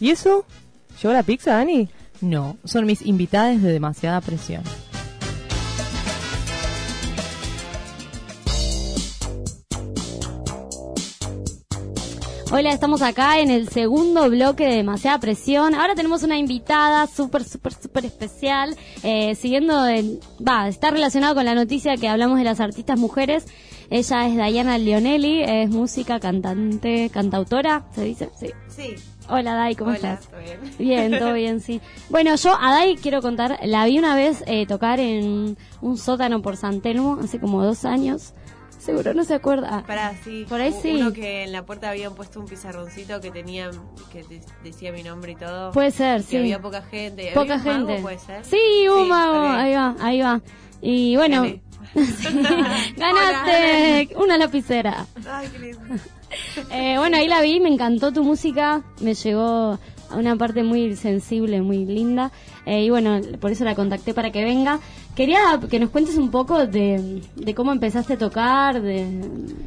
¿Y eso? ¿Llegó la pizza, Dani? No, son mis invitadas de demasiada presión. Hola, estamos acá en el segundo bloque de Demasiada Presión. Ahora tenemos una invitada súper, súper, súper especial. Eh, siguiendo, el, va, está relacionado con la noticia que hablamos de las artistas mujeres. Ella es Diana Leonelli, es música, cantante, cantautora, ¿se dice? Sí. Sí. Hola, Dai, ¿cómo Hola, estás? ¿todo bien? Bien, todo bien, sí. Bueno, yo a Dai quiero contar, la vi una vez eh, tocar en un sótano por San Telmo hace como dos años. Seguro no se acuerda. Pará, sí. Por ahí sí. Uno que en la puerta habían puesto un pizarroncito que tenía, que de- decía mi nombre y todo. Puede ser, sí. había poca gente. Poca ¿Había un mago, gente. puede ser? Sí, un mago. Ahí va, ahí va. Y bueno, Gané. ganaste una lapicera. Ay, qué lindo. Eh, bueno, ahí la vi, me encantó tu música, me llegó a una parte muy sensible, muy linda. Eh, y bueno, por eso la contacté para que venga. Quería que nos cuentes un poco de, de cómo empezaste a tocar, de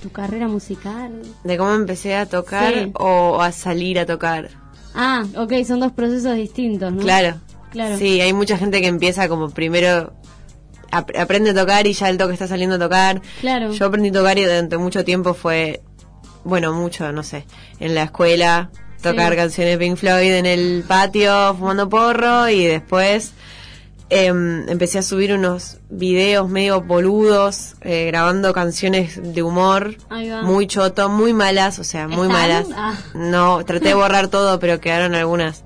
tu carrera musical. De cómo empecé a tocar Sí. o a salir a tocar. Ah, ok, son dos procesos distintos, ¿no? Claro. Claro. Sí, hay mucha gente que empieza como primero ap- aprende a tocar y ya el toque está saliendo a tocar. Claro. Yo aprendí a tocar y durante mucho tiempo fue, bueno, mucho, no sé, en la escuela, tocar Sí. canciones de Pink Floyd en el patio fumando porro y después em, empecé a subir unos videos medio boludos, eh, grabando canciones de humor, muy choto, muy malas, o sea, muy ¿Están? malas. Ah. No, traté de borrar todo, pero quedaron algunas.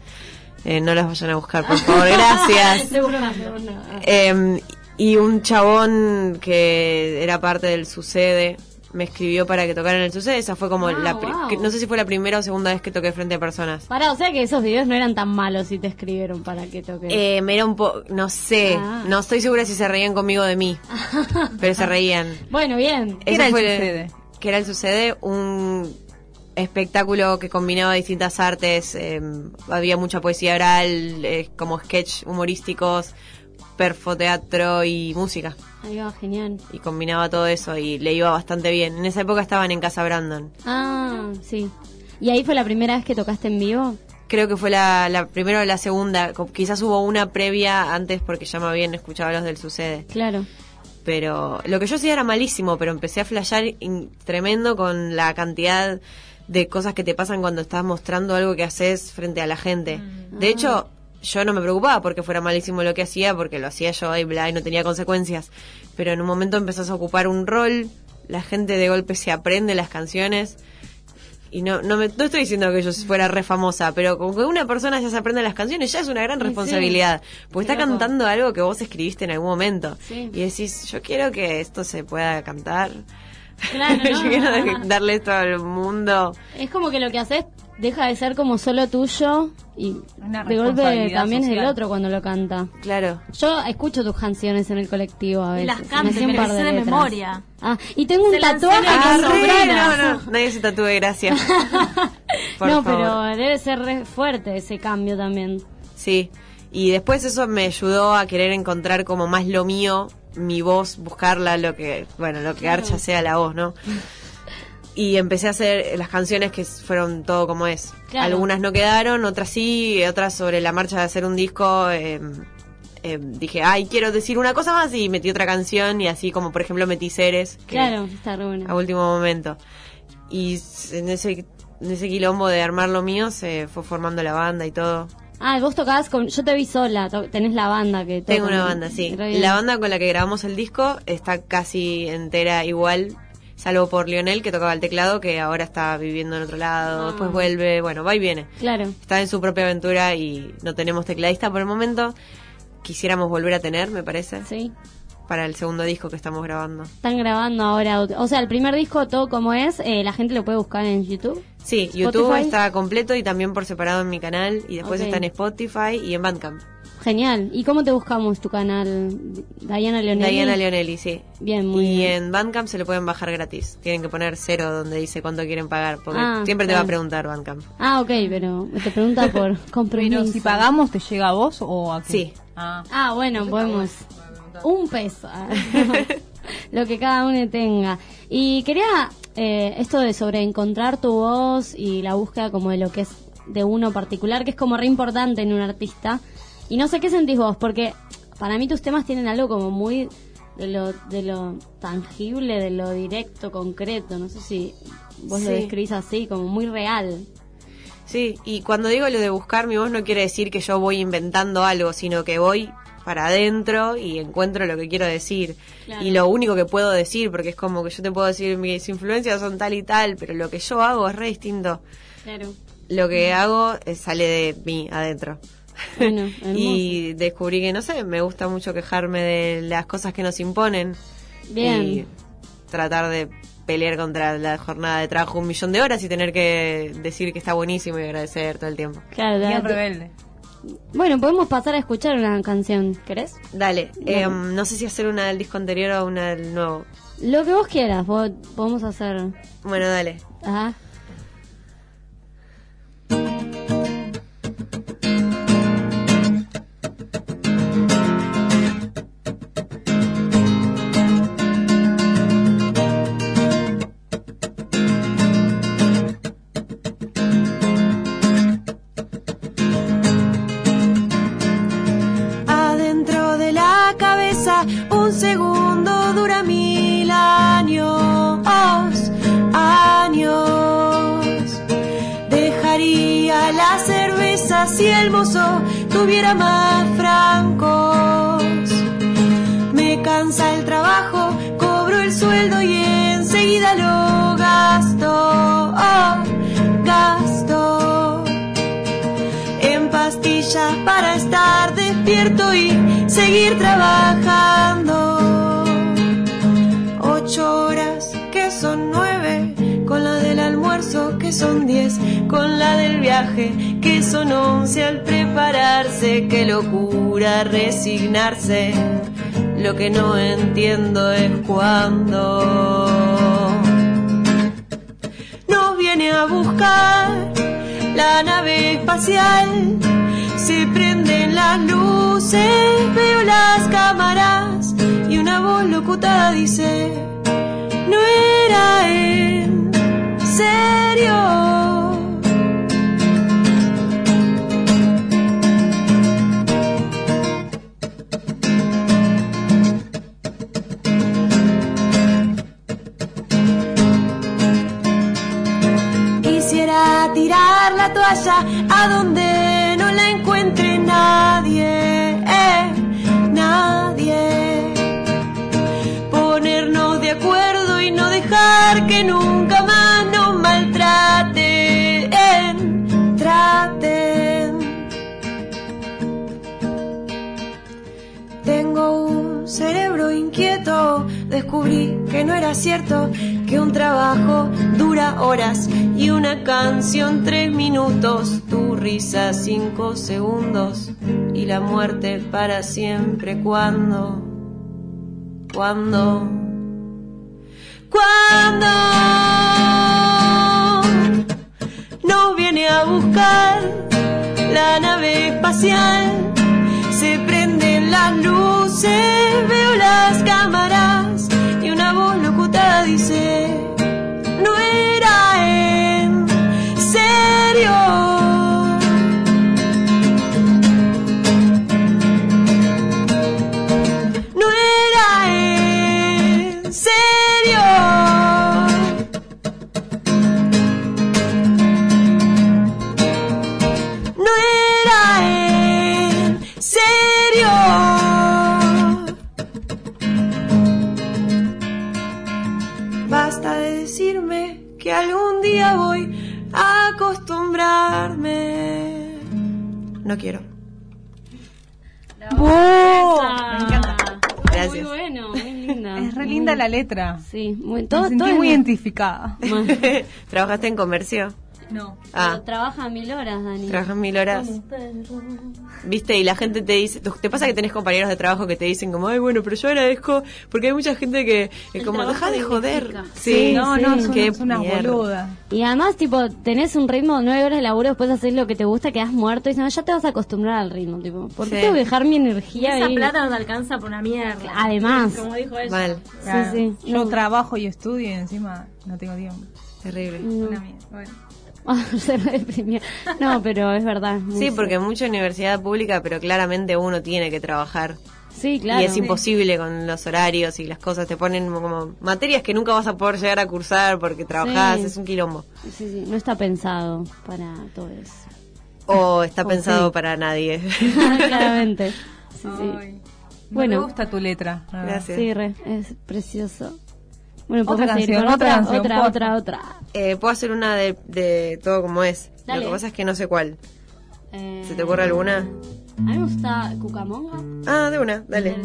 Eh, no las vayan a buscar, por favor, gracias. Seguro no, seguro no. Ah. Eh, y un chabón que era parte del Sucede me escribió para que tocara en el Sucede. Esa fue como Ah, la. pri- wow. que no sé si fue la primera o segunda vez que toqué frente a personas. Pará, o sea que esos videos no eran tan malos si te escribieron para que toques. Eh, me era un poco. No sé. Ah. No estoy segura si se reían conmigo de mí. pero se reían. Bueno, bien. ¿Qué Ese era el Sucede? Que era el Sucede, un espectáculo que combinaba distintas artes. eh, había mucha poesía oral, eh, como sketch humorísticos, perfoteatro y música. Ahí va, genial. y combinaba todo eso y le iba bastante bien. En esa época estaban en Casa Brandon. Ah, sí. ¿Y ahí fue la primera vez que tocaste en vivo? Creo que fue la, la primera o la segunda. Quizás hubo una previa antes porque ya me habían escuchado los del Sucede. Claro. Pero lo que yo hacía era malísimo, pero empecé a flashear in- tremendo con la cantidad de cosas que te pasan cuando estás mostrando algo que haces frente a la gente. De hecho, yo no me preocupaba porque fuera malísimo lo que hacía, porque lo hacía yo y bla, y no tenía consecuencias. Pero en un momento empezás a ocupar un rol, la gente de golpe se aprende las canciones. Y no, no, me, no estoy diciendo que yo fuera re famosa, pero con que una persona ya se aprende las canciones ya es una gran Sí, responsabilidad. Porque Qué está loco. cantando algo que vos escribiste en algún momento. Sí. Y decís, yo quiero que esto se pueda cantar. Claro, yo quiero darle esto al mundo. Es como que lo que haces deja de ser como solo tuyo y Una de golpe también es del otro cuando lo canta. Claro. Yo escucho tus canciones en el colectivo a Y veces. las canto, me las de memoria. Ah, y tengo un Se tatuaje que sobrina. no, no, nadie se tatúe, gracias. Por no, favor. pero debe ser re fuerte ese cambio también. Sí. Y después eso me ayudó a querer encontrar como más lo mío, mi voz, buscarla, lo que, bueno, lo que Archa sea la voz, ¿no? Y empecé a hacer las canciones que fueron todo como es. Claro. Algunas no quedaron, otras sí, otras sobre la marcha de hacer un disco. eh, eh, dije, ay, quiero decir una cosa más y metí otra canción y así como por ejemplo metí Ceres. Claro, está a último momento. Y en ese, en ese quilombo de armar lo mío se fue formando la banda y todo. Ah, vos tocabas con... Yo te vi sola, tenés la banda que Tengo una banda, sí. La banda con la que grabamos el disco está casi entera igual, salvo por Lionel que tocaba el teclado, que ahora está viviendo en otro lado, Ah. después vuelve, bueno, va y viene. Claro. Está en su propia aventura y no tenemos tecladista por el momento. Quisiéramos volver a tener, me parece, Sí. para el segundo disco que estamos grabando. Están grabando ahora. O sea, el primer disco, todo como es, eh, la gente lo puede buscar en YouTube. Sí, YouTube está completo y también por separado en mi canal y después está en Spotify y en Bandcamp. Genial. ¿Y cómo te buscamos tu canal? Diana Leonelli. Diana Leonelli, sí. Bien, muy y bien. en Bandcamp se lo pueden bajar gratis. Tienen que poner cero donde dice cuánto quieren pagar, porque Ah, siempre te va a preguntar Bandcamp. Ah, ok, pero te pregunta por compromiso. Pero si pagamos, ¿te llega a vos o a quién? Sí. Ah. Ah, bueno, podemos. Un peso. Lo que cada uno tenga. Y quería eh, esto de sobre encontrar tu voz y la búsqueda como de lo que es de uno particular, que es como re importante en un artista. Y no sé qué sentís vos, porque para mí tus temas tienen algo como muy de lo, de lo tangible, de lo directo, concreto. No sé si vos lo describís así, como muy real. Sí, y cuando digo lo de buscar mi voz no quiere decir que yo voy inventando algo, sino que voy para adentro y encuentro lo que quiero decir. Claro. Y lo único que puedo decir, porque es como que yo te puedo decir mis influencias son tal y tal, pero lo que yo hago es re distinto. Claro. Lo que hago eh, sale de mí adentro. Bueno, y descubrí que, no sé, me gusta mucho quejarme de las cosas que nos imponen. Bien. Y tratar de pelear contra la jornada de trabajo un millón de horas y tener que decir que está buenísimo y agradecer todo el tiempo. Claro, Bien rebelde. Bueno, podemos pasar a escuchar una canción, ¿querés? Dale, em, no sé si hacer una del disco anterior o una del nuevo. Lo que vos quieras, vos- podemos hacer. Bueno, dale. Ajá. Y seguir trabajando. Ocho horas que son nueve, con la del almuerzo que son diez, con la del viaje que son once al prepararse. Qué locura resignarse, lo que no entiendo es cuándo nos viene a buscar la nave espacial. Se prenden las luces, veo las cámaras y una voz locutada dice, no era en serio. Quisiera tirar la toalla a donde no la encuentre nadie, de acuerdo y no dejar que nunca más nos maltraten, traten. Tengo un cerebro inquieto, descubrí que no era cierto que un trabajo dura horas y una canción tres minutos, tu risa cinco segundos y la muerte para siempre. ¿Cuándo? ¿Cuándo? ¿Cuándo? Nos viene a buscar la nave espacial. Acostumbrarme. No quiero. Me encanta. Gracias. Muy bueno, muy linda. Es re linda la letra. Sí, muy, Me todo, sentí todo es muy muy- identificada. ¿Trabajaste en comercio? No. Ah, Pero Trabaja mil horas, Dani. trabajas mil horas. ¿Viste? Y la gente te dice, ¿te pasa que tenés compañeros de trabajo que te dicen como, ay, bueno, pero yo agradezco, porque hay mucha gente que es El como, deja de joder. Sí, no, sí. no, es, Qué una, es una mierda. boluda. Y además, tipo, tenés un ritmo, nueve horas de laburo, después hacer lo que te gusta, quedas muerto y dices, no, ya te vas a acostumbrar al ritmo, tipo, ¿por qué Sí. tengo que dejar mi energía esa ahí? plata no te alcanza por una mierda. Además. Como dijo ella. Mal, Claro. sí. Yo No. trabajo y estudio y encima no tengo tiempo. terrible. No. Una mierda. Bueno. se. No, pero es verdad. es Sí, porque mucha universidad pública, pero claramente uno tiene que trabajar. Sí, claro. Y es imposible con los horarios y las cosas. Te ponen como materias que nunca vas a poder llegar a cursar porque trabajás. Sí. Es un quilombo. Sí, sí, no está pensado para todo eso. O está O pensado sí. para nadie. Claramente. Sí, sí. Bueno. Me gusta tu letra. Gracias. Sí, re, es precioso. Bueno, Otra canción, otra otra, canción, otra, otra, otra. Eh, Puedo hacer una de, de todo como es. Dale. Lo que pasa es que no sé cuál. Eh, ¿Se te ocurre alguna? A mí me gusta Cucamonga. Ah, de una, dale.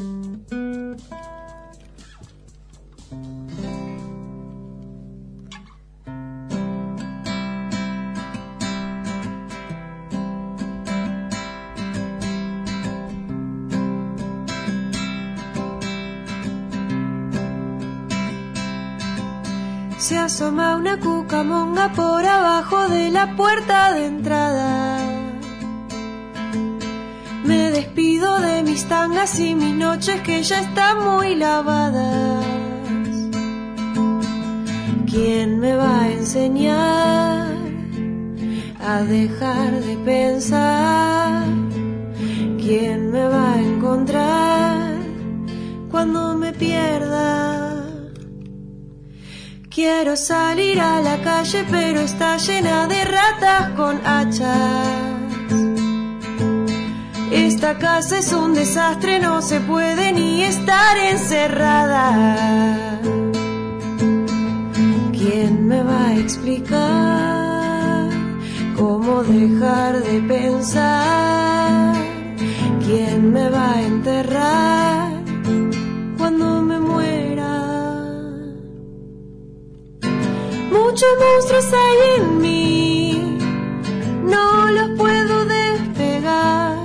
Una cucamonga por abajo de la puerta de entrada. Me despido de mis tangas y mis noches que ya están muy lavadas. ¿Quién me va a enseñar a dejar de pensar? ¿Quién me va a encontrar cuando me pierda? Quiero salir a la calle, pero está llena de ratas con hachas. Esta casa es un desastre, no se puede ni estar encerrada. ¿Quién me va a explicar cómo dejar de pensar? ¿Quién me va a enterrar cuando me Muchos monstruos hay en mí, no los puedo despegar.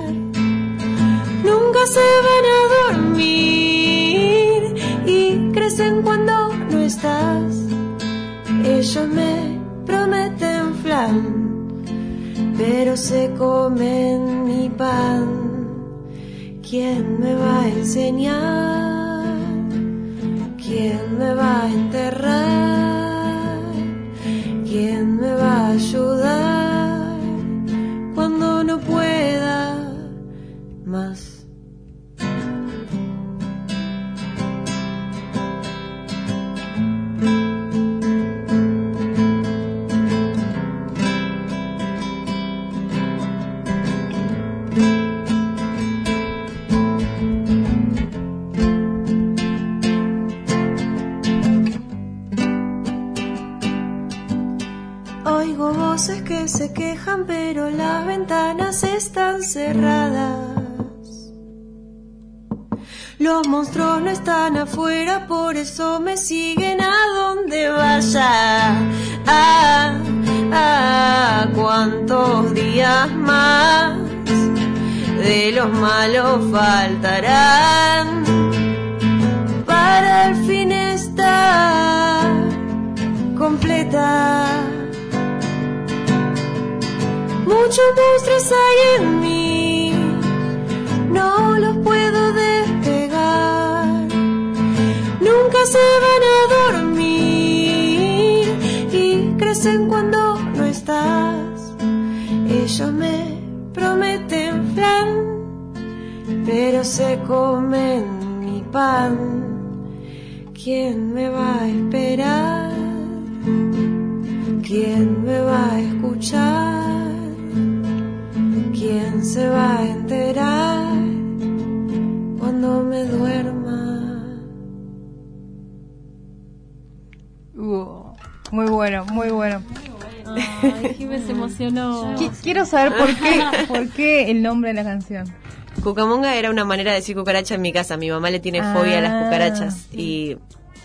Nunca se van a dormir y crecen cuando no estás. Ellos me prometen flan, pero se comen mi pan. ¿Quién me va a enseñar? ¿Quién me va a enterrar? Más? Monstruos no están afuera, por eso me siguen a donde vaya. Ah, ah, cuántos días más de los malos faltarán para al fin estar completa. Muchos monstruos hay en crecen cuando no estás. Ellos me prometen flan, pero se comen mi pan. ¿Quién me va a esperar? ¿Quién me va a escuchar? ¿Quién se va a enterar muy bueno, muy bueno. Ay, Jimé se emocionó. Qui- Quiero saber por qué, por qué el nombre de la canción. Cucamonga era una manera de decir cucaracha en mi casa. Mi mamá le tiene fobia a las Ah. cucarachas y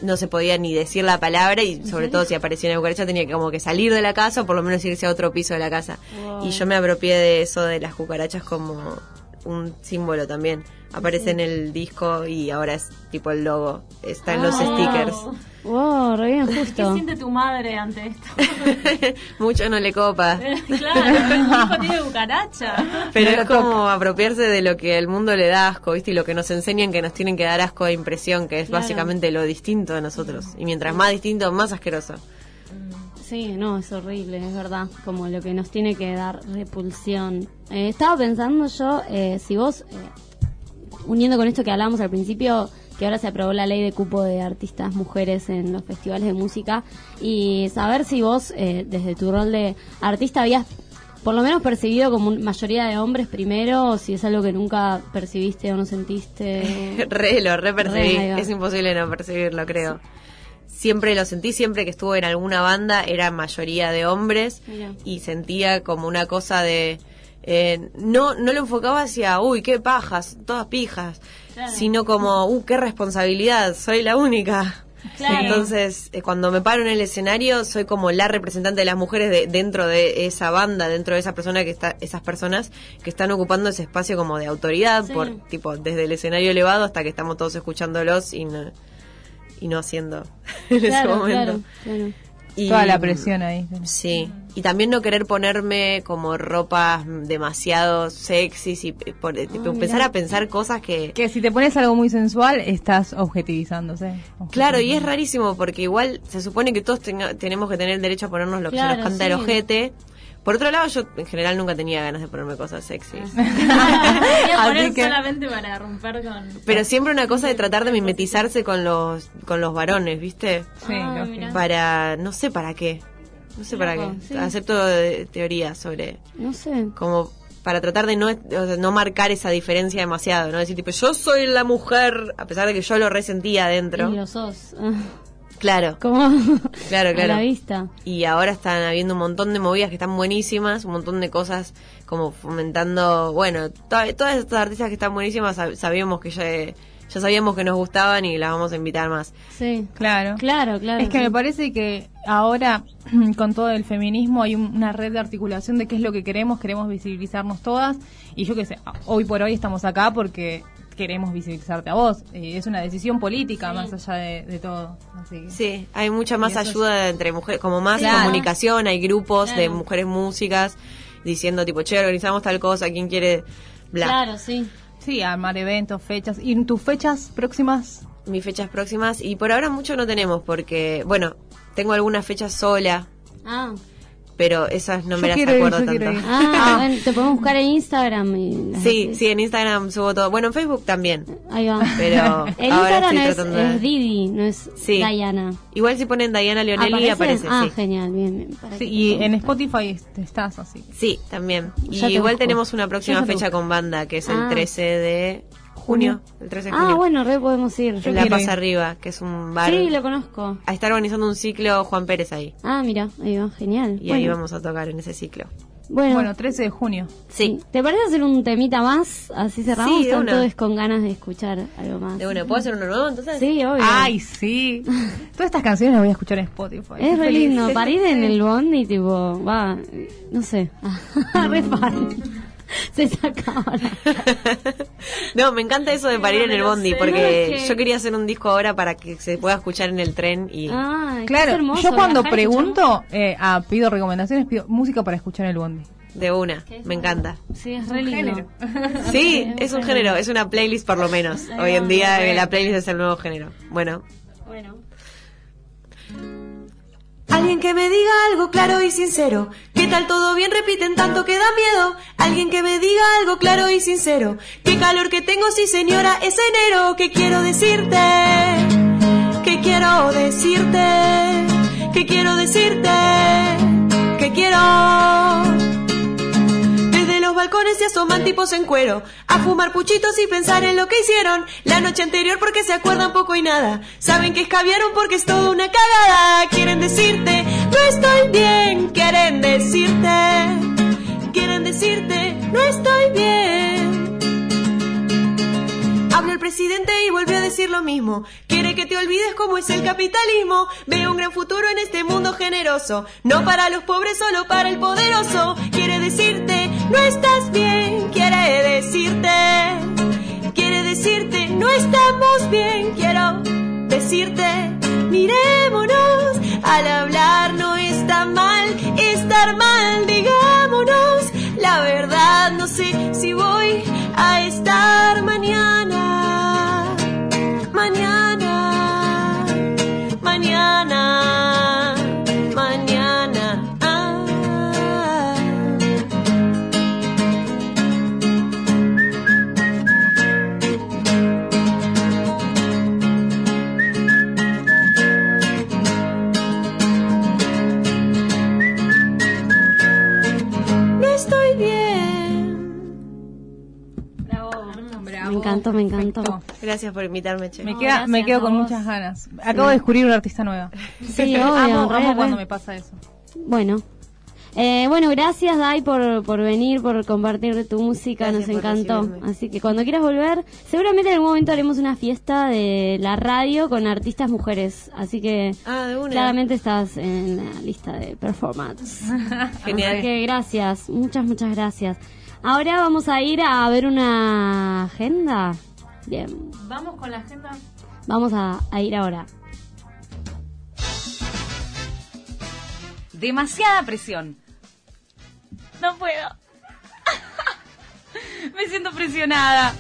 no se podía ni decir la palabra y sobre todo si aparecía una cucaracha tenía que como que salir de la casa o por lo menos irse a otro piso de la casa. Y yo me apropié de eso de las cucarachas como un símbolo también. Aparece en el disco y ahora es tipo el logo. Está en los Ah. stickers. Wow, re bien, ¿Qué justo. siente tu madre ante esto? Mucho no le copa. claro, el hijo tiene cucaracha. Pero No es como apropiarse de lo que el mundo le da asco, ¿viste? Y lo que nos enseñan que nos tienen que dar asco de impresión, que es Claro. básicamente lo distinto de nosotros. Y mientras más distinto, más asqueroso. Sí, no, es horrible, es verdad. Como lo que nos tiene que dar repulsión. Eh, estaba pensando yo, eh, si vos, eh, uniendo con esto que hablábamos al principio, que ahora se aprobó la ley de cupo de artistas mujeres en los festivales de música, y saber si vos, eh, desde tu rol de artista, habías por lo menos percibido como un- mayoría de hombres primero, o si es algo que nunca percibiste o no sentiste. Re, lo re percibí. Re, es imposible no percibirlo, creo. Siempre lo sentí, siempre que estuve en alguna banda era mayoría de hombres Mira. y sentía como una cosa de... eh, no, no lo enfocaba hacia, uy, qué pajas, todas pijas, sino como, uh, qué responsabilidad, soy la única. Claro. Entonces, eh, cuando me paro en el escenario, soy como la representante de las mujeres de- dentro de esa banda, dentro de esa persona que está, esas personas que están ocupando ese espacio como de autoridad, Sí. por tipo desde el escenario elevado hasta que estamos todos escuchándolos y no, y no haciendo en ese momento. claro, claro. Y- Toda la presión ahí. Sí, y también no querer ponerme como ropas demasiado sexys y eh, por- tipo, Ah, empezar a pensar cosas que... Que si te pones algo muy sensual, estás objetivizándose. Claro, y es rarísimo porque igual se supone que todos tenga- tenemos que tener el derecho a ponernos lo que se nos canta sí. el ojete. Por otro lado, yo en general nunca tenía ganas de ponerme cosas sexys. Poner que- solamente para romper con. Pero siempre una cosa de tratar de mimetizarse con los con los varones, ¿viste? Sí, Ah. Para no sé para qué. No sé para Loco, qué. sí. Acepto teorías sobre No sé. como para tratar de no, o sea, no marcar esa diferencia demasiado, no decir tipo yo soy la mujer a pesar de que yo lo resentía adentro. Y lo sos. Claro, Como claro, a la claro. vista. Y ahora están habiendo un montón de movidas que están buenísimas, un montón de cosas como fomentando, bueno, to- todas estas artistas que están buenísimas sab- sabíamos que ya, ya sabíamos que nos gustaban y las vamos a invitar más. Sí. Claro. Claro, claro. Es que sí. me parece que ahora, con todo el feminismo, hay un- una red de articulación de qué es lo que queremos, queremos visibilizarnos todas. Y yo qué sé, hoy por hoy estamos acá porque queremos visibilizarte a vos. Eh, es una decisión política más allá de, de todo. Así que- Sí, hay mucha más es- ayuda entre mujeres, como más Claro. comunicación, hay grupos de mujeres músicas diciendo tipo, che, organizamos tal cosa, ¿quién quiere? Bla. Claro, sí. Sí, armar eventos, fechas. ¿Y tus fechas próximas? Mis fechas próximas, y por ahora mucho no tenemos porque, bueno, tengo algunas fechas sola, Ah, pero esas no Yo me las ir, acuerdo tanto. quiero ir. ah, bueno, te podemos buscar en Instagram. Y Sí, sí, en Instagram subo todo. Bueno, en Facebook también. Ahí va. Pero El ahora Instagram estoy es, de- es Didi, no es Sí. Diana. Igual si ponen Diana Leonelli aparece, Ah, sí. genial, bien, bien. para Sí, y en. Spotify est- estás así. Sí, también. Y igual busco. tenemos una próxima fecha busco. con banda, que es el Ah. 13 de junio. El 13 de junio. Ah, bueno, re podemos ir. En La Paz ir. Arriba, que es un bar. Sí, lo conozco. A estar organizando un ciclo Juan Pérez ahí. Ah, mira, ahí va, genial. Y ahí vamos a tocar en ese ciclo. Bueno, Bueno, 13 de junio. Sí. ¿te parece hacer un temita más? Así cerramos. Sí, de Están una. todos con ganas de escuchar algo más. De una, ¿puedo hacer uno nuevo entonces? Sí, obvio. Ay, sí. Todas estas canciones las voy a escuchar en Spotify. Es re lindo, para ir en el bond y tipo, va, no sé, re fan. Se sacaba la- no, me encanta eso de parir en el bondi, sé. porque No, yo quería hacer un disco ahora para que se pueda escuchar en el tren y... Claro, hermoso, yo cuando viajar pregunto, eh, ah, pido recomendaciones, pido música para escuchar en el bondi. De una, me encanta. Sí, es re lindo. Sí, es un género, es una playlist por lo menos. Hoy en día la playlist es el nuevo género. Bueno. Bueno. Alguien que me diga algo claro y sincero. ¿Qué tal todo bien? Repiten tanto que da miedo. Alguien que me diga algo claro y sincero. ¿Qué calor que tengo? Sí, señora, es enero. ¿Qué quiero decirte? ¿Qué quiero decirte? ¿Qué quiero decirte? ¿Qué quiero? Desde los balcones se asoman tipos en cuero a fumar puchitos y pensar en lo que hicieron la noche anterior porque se acuerdan poco y nada. Saben que escabiaron porque es toda una cagada. Y vuelve a decir lo mismo. Quiere que te olvides cómo es el capitalismo. Ve un gran futuro en este mundo generoso. No para los pobres, solo para el poderoso. Quiere decirte, no estás bien. Quiere decirte, quiere decirte, no estamos bien. Quiero decirte, mirémonos. Al hablar me encantó. Perfecto. Gracias por invitarme, Che. Me, No, queda, me quedo con vos. muchas ganas. Acabo de descubrir una artista nueva. Sí, obvio. amo, amo cuando me pasa eso. Bueno. Eh, bueno, gracias Dai por, por venir, por compartir tu música, Gracias nos encantó. recibirme. Así que cuando quieras volver, seguramente en algún momento haremos una fiesta de la radio con artistas mujeres. Así que Ah, de una. claramente estás en la lista de performance. Genial. Así que gracias, muchas, muchas gracias. Ahora vamos a ir a ver una agenda. Bien, Vamos con la agenda. vamos a, a ir ahora. Demasiada presión. No puedo. Me siento presionada.